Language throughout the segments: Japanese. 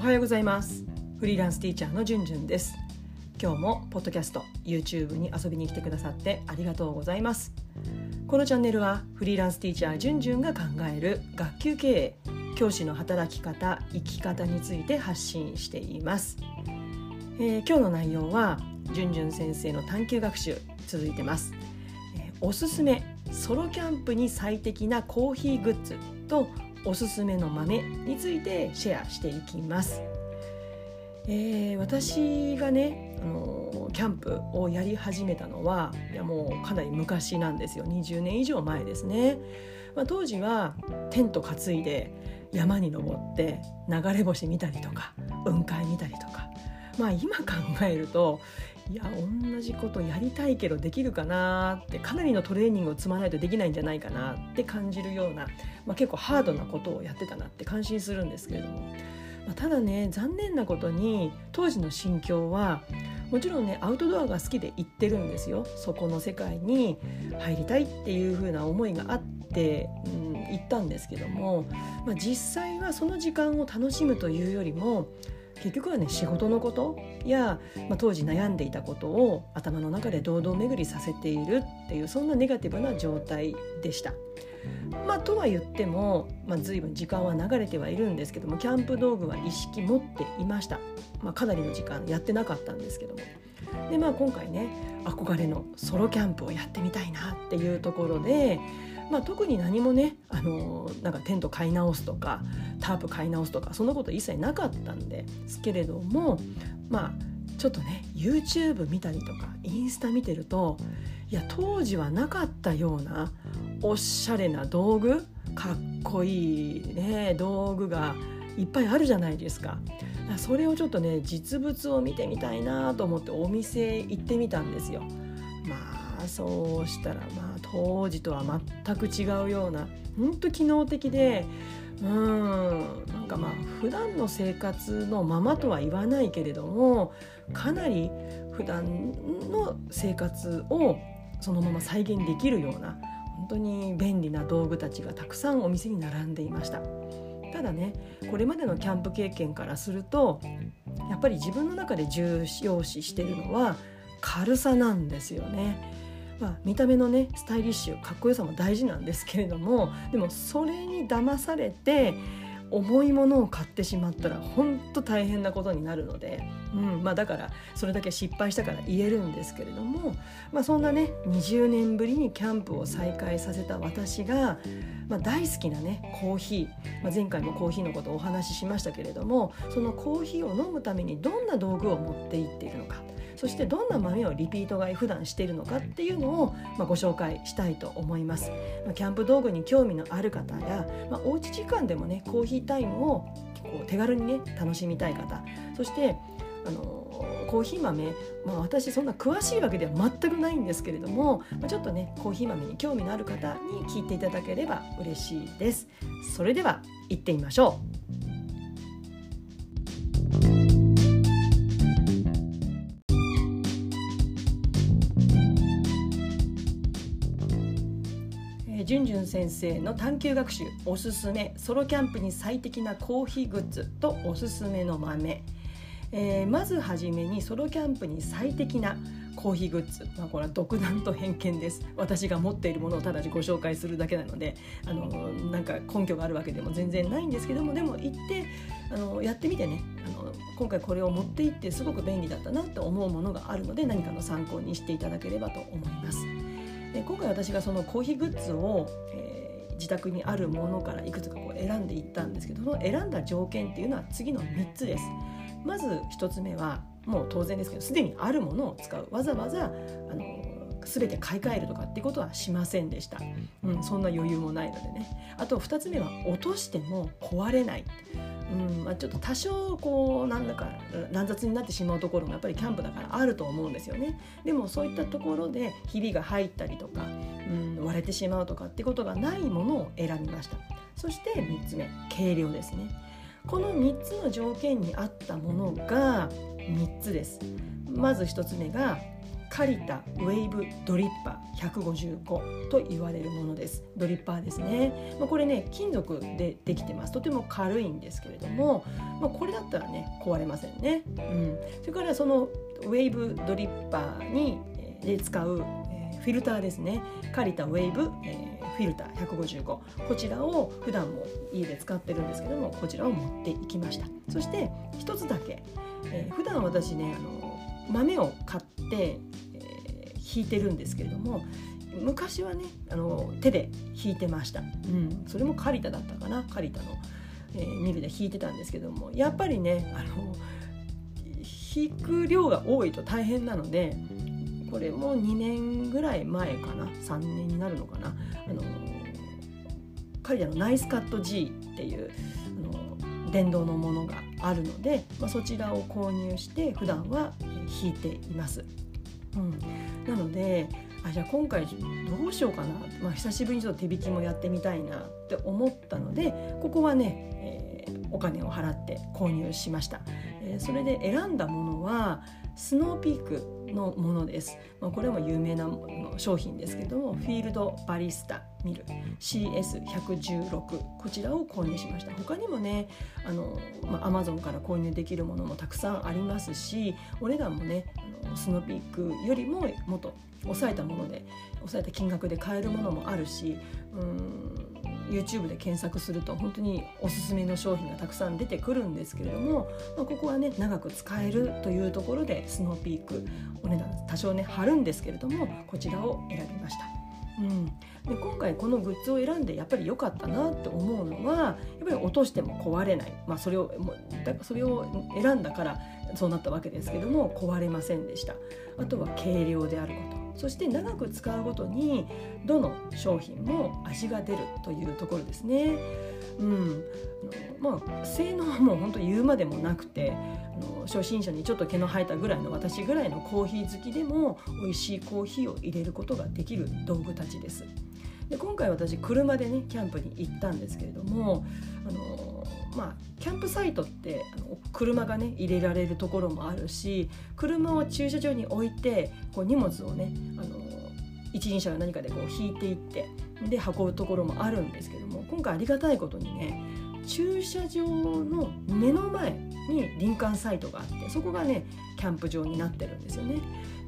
おはようございます。フリーランスティーチャーのじゅんじゅんです。今日もポッドキャスト YouTube に遊びに来てくださってありがとうございます。このチャンネルはフリーランスティーチャーじゅんじゅんが考える学級経営教師の働き方生き方について発信しています、えー、今日の内容はじゅんじゅん先生の探究学習続いてます、えー、おすすめソロキャンプに最適なコーヒーグッズとおすすめの豆についてシェアしていきます。えー、私がねあのキャンプをやり始めたのはいやもうかなり昔なんですよ。20年以上前ですね、まあ、当時はテント担いで山に登って流れ星見たりとか雲海見たりとか。まあ今考えるといや同じことやりたいけどできるかなってかなりのトレーニングを積まないとできないんじゃないかなって感じるような、まあ、結構ハードなことをやってたなって感心するんですけれども、まあ、ただね残念なことに当時の心境はもちろんねアウトドアが好きで行ってるんですよ。そこの世界に入りたいっていう風な思いがあって、うん、行ったんですけども、まあ、実際はその時間を楽しむというよりも結局はね仕事のことや、まあ、当時悩んでいたことを頭の中で堂々巡りさせているっていうそんなネガティブな状態でした。まあ、とは言っても、まあ、随分時間は流れてはいるんですけどもキャンプ道具は意識持っていました、まあ、かなりの時間やってなかったんですけどもで、まあ、今回ね憧れのソロキャンプをやってみたいなっていうところでまあ、特に何もねあのなんかテント買い直すとかタープ買い直すとかそんなこと一切なかったんですけれどもまあちょっとね YouTube 見たりとかインスタ見てるといや当時はなかったようなおしゃれな道具かっこいいね道具がいっぱいあるじゃないですか。それをちょっとね実物を見てみたいなと思ってお店行ってみたんですよ。まあそうしたらまあ当時とは全く違うような本当機能的でうんなんかまあ普段の生活のままとは言わないけれどもかなり普段の生活をそのまま再現できるような本当に便利な道具たちがたくさんお店に並んでいました。ただねこれまでのキャンプ経験からするとやっぱり自分の中で重要視してるのは軽さなんですよね。まあ、見た目のねスタイリッシュかっこよさも大事なんですけれどもでもそれに騙されて重いものを買ってしまったら本当大変なことになるので、うんまあ、だからそれだけ失敗したから言えるんですけれども、まあ、そんなね20年ぶりにキャンプを再開させた私が、まあ、大好きなねコーヒー、まあ、前回もコーヒーのことをお話ししましたけれどもそのコーヒーを飲むためにどんな道具を持っていっているのか。そしてどんな豆をリピート買い普段しているのかっていうのを、まあ、ご紹介したいと思います、まあ、キャンプ道具に興味のある方や、まあ、おうち時間でもねコーヒータイムをこう手軽にね楽しみたい方。そしてあのコーヒー豆、まあ、私そんな詳しいわけでは全くないんですけれども、まあ、ちょっとねコーヒー豆に興味のある方に聞いていただければ嬉しいです。それでは行ってみましょうじゅんじゅん先生の探究学習おすすめソロキャンプに最適なコーヒーグッズとおすすめの豆、えー、まずはじめにソロキャンプに最適なコーヒーグッズ、まあ、これは独断と偏見です。私が持っているものをただご紹介するだけなのであのなんか根拠があるわけでも全然ないんですけどもでも行ってあのやってみてね。あの今回これを持って行ってすごく便利だったなと思うものがあるので何かの参考にしていただければと思います。で今回私がそのコーヒーグッズを、えー、自宅にあるものからいくつかこう選んでいったんですけどその選んだ条件っていうのは次の3つです。まず1つ目はもう当然ですけどすでにあるものを使う。わざわざあの全て買い替えるとかっていうことはしませんでした、うん、そんな余裕もないのでね。あと2つ目は落としても壊れないうんまあ、ちょっと多少こうなんだか乱雑になってしまうところもやっぱりキャンプだからあると思うんですよね。でもそういったところでひびが入ったりとか、うん、割れてしまうとかってことがないものを選びました。そして3つ目軽量ですね。この3つの条件に合ったものが3つです。まず1つ目がカリタウェイブドリッパー155と言われるものです。ドリッパーですね、まあ、これね金属でできてます。とても軽いんですけれども、まあ、これだったらね壊れませんね、うん、それからそのウェイブドリッパーにで使う、え、フィルターですね。カリタウェイブ、えー、フィルター155こちらを普段も家で使ってるんですけどもこちらを持っていきました。そして一つだけ、えー、普段私ねあの豆を買って、えー、引いてるんですけれども昔はねあの手で引いてました、うん、それもカリタだったかなカリタの、えー、ミルで引いてたんですけどもやっぱりねあの引く量が多いと大変なのでこれも2年ぐらい前かな3年になるのかなあのカリタのナイスカット G っていうあの電動のものがあるので、まあ、そちらを購入して普段は引いています。うん、なのであじゃあ今回どうしようかな、まあ、久しぶりにちょっと手引きもやってみたいな。って思ったのでここはね、えー、お金を払って購入しました、えー、それで選んだものはスノーピークのものです、まあ、これも有名な商品ですけどもフィールドバリスタミル。CS116 こちらを購入しました。他にもねあの、まあ、Amazon から購入できるものもたくさんありますしお値段もねスノーピークよりももっと抑えたもので抑えた金額で買えるものもあるしうん YouTube で検索すると本当におすすめの商品がたくさん出てくるんですけれども、まあ、ここはね長く使えるというところでスノーピークお値段多少ね張るんですけれどもこちらを選びました。うん、で今回このグッズを選んでやっぱり良かったなって思うのはやっぱり落としても壊れない、まあ、それをもだそれを選んだからそうなったわけですけども壊れませんでした。あとは軽量であること。そして長く使うごとにどの商品も味が出るというところですね。うん、まあ性能はもう本当言うまでもなくてあの初心者にちょっと毛の生えたぐらいの私ぐらいのコーヒー好きでも美味しいコーヒーを入れることができる道具たちです。で今回私車でねキャンプに行ったんですけれどもあのまあキャンプサイトってあの車がね入れられるところもあるし車を駐車場に置いてこう荷物をねあの一輪車の何かでこう引いていってで運ぶところもあるんですけども今回ありがたいことにね駐車場の目の前に林間サイトがあってそこがねキャンプ場になってるんですよね。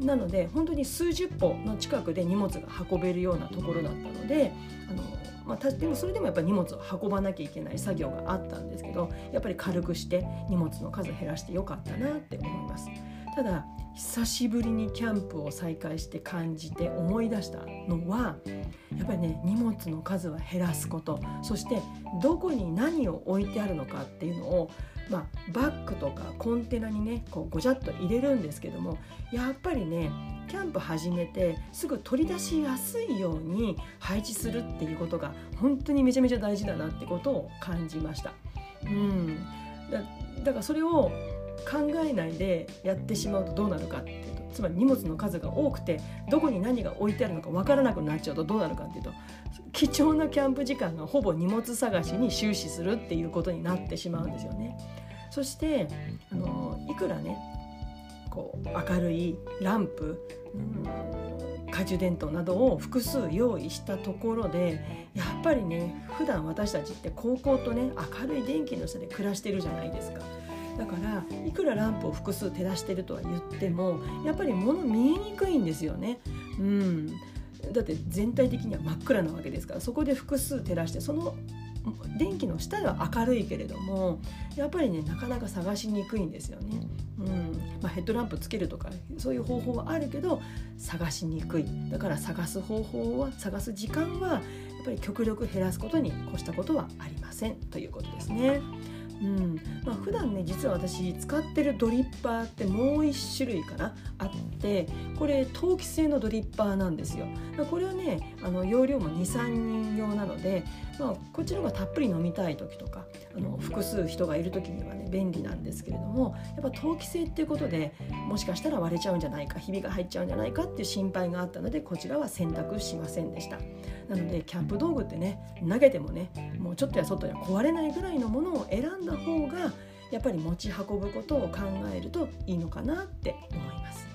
なので本当に数十歩の近くで荷物が運べるようなところだったのであのまあ、でもそれでもやっぱり荷物を運ばなきゃいけない作業があったんですけどやっぱり軽くして荷物の数減らしてよかったなって思いますただ久しぶりにキャンプを再開して感じて思い出したのはやっぱりね荷物の数は減らすことそしてどこに何を置いてあるのかっていうのをまあ、バッグとかコンテナにねこうごちゃっと入れるんですけどもやっぱりねキャンプ始めてすぐ取り出しやすいように配置するっていうことが本当にめちゃめちゃ大事だなってことを感じました。うんだだからそれを考えないでやってしまうとどうなるかっていうとつまり荷物の数が多くてどこに何が置いてあるのか分からなくなっちゃうとどうなるかっていうと貴重なキャンプ時間がほぼ荷物探しに終始するっていうことになってしまうんですよね。そしてあのいくらねこう明るいランプ、うん、懐中電灯などを複数用意したところでやっぱりね普段私たちって高校とね明るい電気の下で暮らしてるじゃないですか。だからいくらランプを複数照らしてるとは言ってもやっぱり物見えにくいんですよね。うん、だって全体的には真っ暗なわけですからそこで複数照らしてその電気の下では明るいけれどもやっぱりねなかなか探しにくいんですよね。うんまあ、ヘッドランプつけるとかそういう方法はあるけど探しにくいだから探す方法は探す時間はやっぱり極力減らすことに越したことはありませんということですね。うん。まあ、普段ね実は私使ってるドリッパーってもう1種類かなあってこれ陶器製のドリッパーなんですよ。これはねあの容量も23人用なので、まあ、こっちの方がたっぷり飲みたい時とかあの複数人がいる時にはね便利なんですけれどもやっぱ陶器製っていうことでもしかしたら割れちゃうんじゃないかひびが入っちゃうんじゃないかっていう心配があったのでこちらは選択しませんでした。なのでキャンプ道具ってね投げてもねもうちょっとや外や壊れないぐらいのものを選んだ方がやっぱり持ち運ぶことを考えるといいのかなって思います。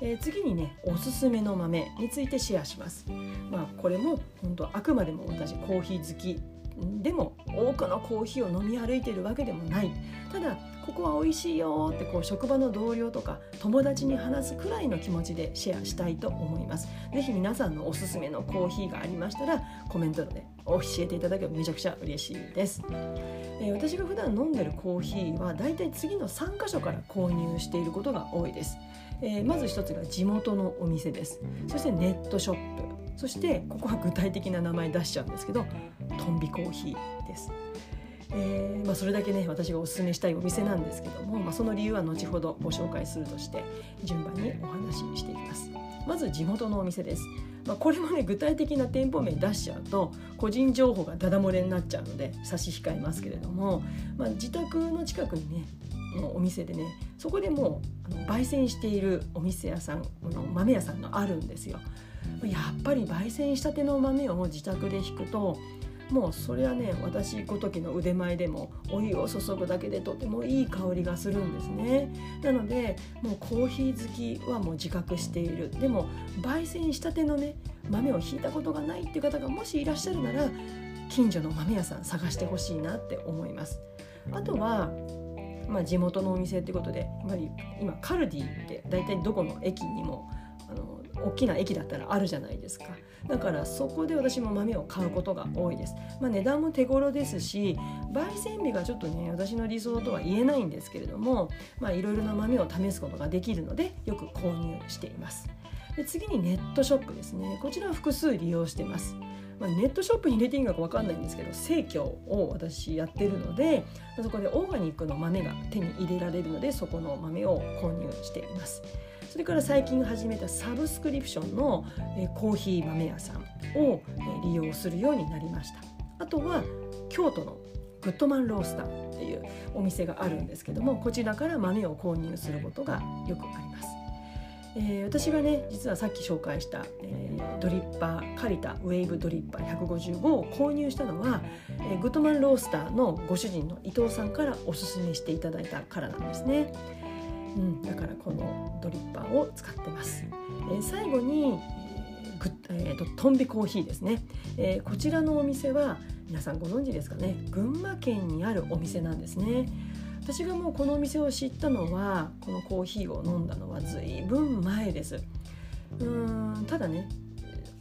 えー、次にねおすすめの豆についてシェアします。まあ、これも本当あくまでも私コーヒー好きでも多くのコーヒーを飲み歩いているわけでもない。ただここは美味しいよってこう職場の同僚とか友達に話すくらいの気持ちでシェアしたいと思います。是非皆さんのおすすめのコーヒーがありましたらコメントで教えていただければめちゃくちゃ嬉しいです、えー、私が普段飲んでるコーヒーはだいたい次の3箇所から購入していることが多いです、えー、まず一つが地元のお店です。そしてネットショップ。そしてここは具体的な名前出しちゃうんですけどトンビコーヒーです。えーまあ、それだけね私がおすすめしたいお店なんですけども、まあ、その理由は後ほどご紹介するとして順番にお話ししていきます。まず地元のお店です、まあ、これもね具体的な店舗名出しちゃうと個人情報がダダ漏れになっちゃうので差し控えますけれども、まあ、自宅の近くにねのお店でねそこでもうあの焙煎しているお店屋さんの豆屋さんがあるんですよ。やっぱり焙煎したての豆を自宅で引くともうそれはね私ごときの腕前でもお湯を注ぐだけでとてもいい香りがするんですね。なのでもうコーヒー好きはもう自覚している。でも焙煎したてのね豆をひいたことがないっていう方がもしいらっしゃるなら近所の豆屋さん探してほしいなって思います。あとはまあ、地元のお店ってことでやっぱり今カルディって大体どこの駅にも大きな駅だったらあるじゃないですか。だからそこで私も豆を買うことが多いです、まあ、値段も手頃ですし焙煎日がちょっとね私の理想とは言えないんですけれどもいろいろな豆を試すことができるのでよく購入しています。で次にネットショップですね。こちらは複数利用してます。まあ、ネットショップに入れていいのか分かんないんですけど生協を私やってるのでそこでオーガニックの豆が手に入れられるのでそこの豆を購入しています。それから最近始めたサブスクリプションの、えコーヒー豆屋さんを、え利用するようになりましたあとは京都のグッドマンロースターっていうお店があるんですけどもこちらから豆を購入することがよくあります。えー、私がね実はさっき紹介した、えー、ドリッパーカリタウェーブドリッパー155を購入したのは、えー、グッドマンロースターのご主人の伊藤さんからおすすめしていただいたからなんですね。うん、だからこのドリッパーを使ってます。えー、最後にグえーと、トンビコーヒーですね、えー、こちらのお店は皆さんご存知ですかね。群馬県にあるお店なんですね。私がもうこのお店を知ったのはこのコーヒーを飲んだのはずいぶん前です。うんただね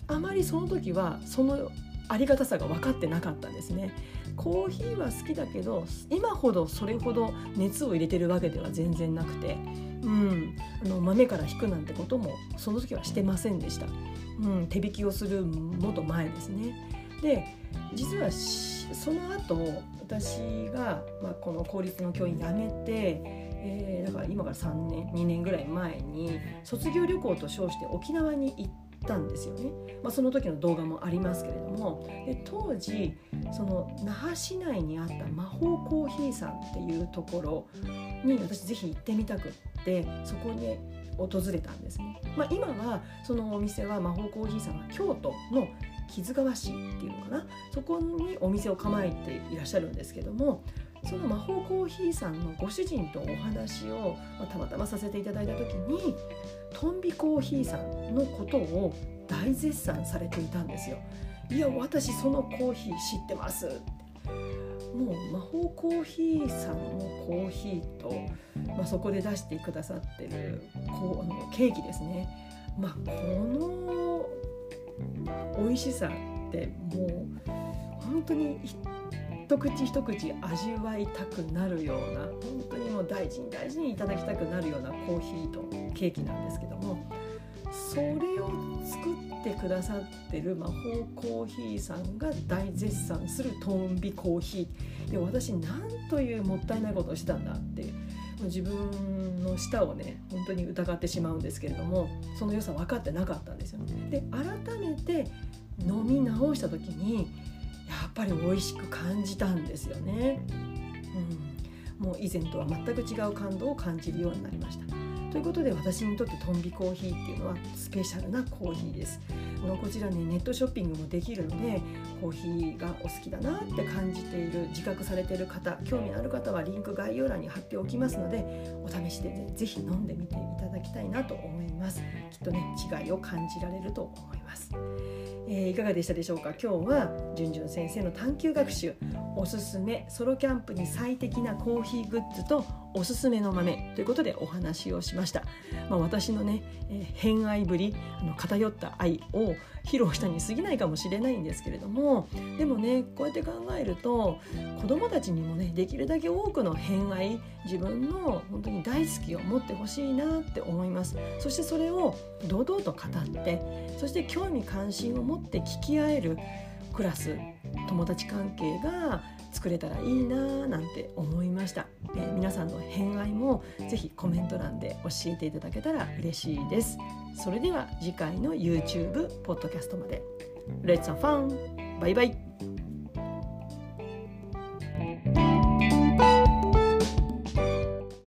あまりその時はそのありがたさが分かってなかったんですねコーヒーは好きだけど今ほどそれほど熱を入れてるわけでは全然なくて、うん、あの豆から引くなんてこともその時はしてませんでした、うん、手引きをするもっと前ですね。で実はその後私が、まあ、この公立の教員辞めて、えー、だから今から3年2年ぐらい前に卒業旅行と称して沖縄に行ってったんですよね、まあ、その時の動画もありますけれども。で当時その那覇市内にあった魔法コーヒーさんっていうところに私ぜひ行ってみたくってそこで訪れたんですね、まあ、今はそのお店は魔法コーヒーさんは京都の木津川市っていうのかな。そこにお店を構えていらっしゃるんですけどもその魔法コーヒーさんのご主人とお話を、まあ、たまたまさせていただいた時にトンビコーヒーさんのことを大絶賛されていたんですよ。いや私そのコーヒー知ってますもう魔法コーヒーさんのコーヒーと、まあ、そこで出してくださってるこうあのケーキですね、まあ、この美味しさってもう本当に一口一口味わいたくなるような本当にもう大事に大事にいただきたくなるようなコーヒーとケーキなんですけどもそれを作ってくださってる魔法コーヒーさんが大絶賛するトンビコーヒーで私なんというもったいないことをしたんだって自分の舌をね本当に疑ってしまうんですけれどもその良さ分かってなかったんですよ。で改めて飲み直した時にぱり美味しく感じたんですよね。うん、もう以前とは全く違う感動を感じるようになりました。ということで私にとってトンビコーヒーっていうのはスペシャルなコーヒーです。のこちらにネットショッピングもできるのでコーヒーがお好きだなって感じている自覚されている方興味のある方はリンク概要欄に貼っておきますのでお試しでね是非飲んでみていただきたいなと思います。きっとね違いを感じられると思います、えー、いかがでしたでしょうか？今日はじゅんじゅん先生の探究学習おすすめソロキャンプに最適なコーヒーグッズとおすすめの豆ということでお話をしました、まあ、私のね、えー、偏愛ぶりあの偏った愛を披露したに過ぎないかもしれないんですけれどもでもねこうやって考えると子どもたちにもねできるだけ多くの偏愛自分の本当に大好きを持ってほしいなって思います。そしてそれを堂々と語ってそして興味関心を持って聞き合えるクラス友達関係が作れたらいいななんて思いました、えー、皆さんの偏愛もぜひコメント欄で教えていただけたら嬉しいです。それでは次回の YouTube ポッドキャストまで。Let's have fun! バイバイ。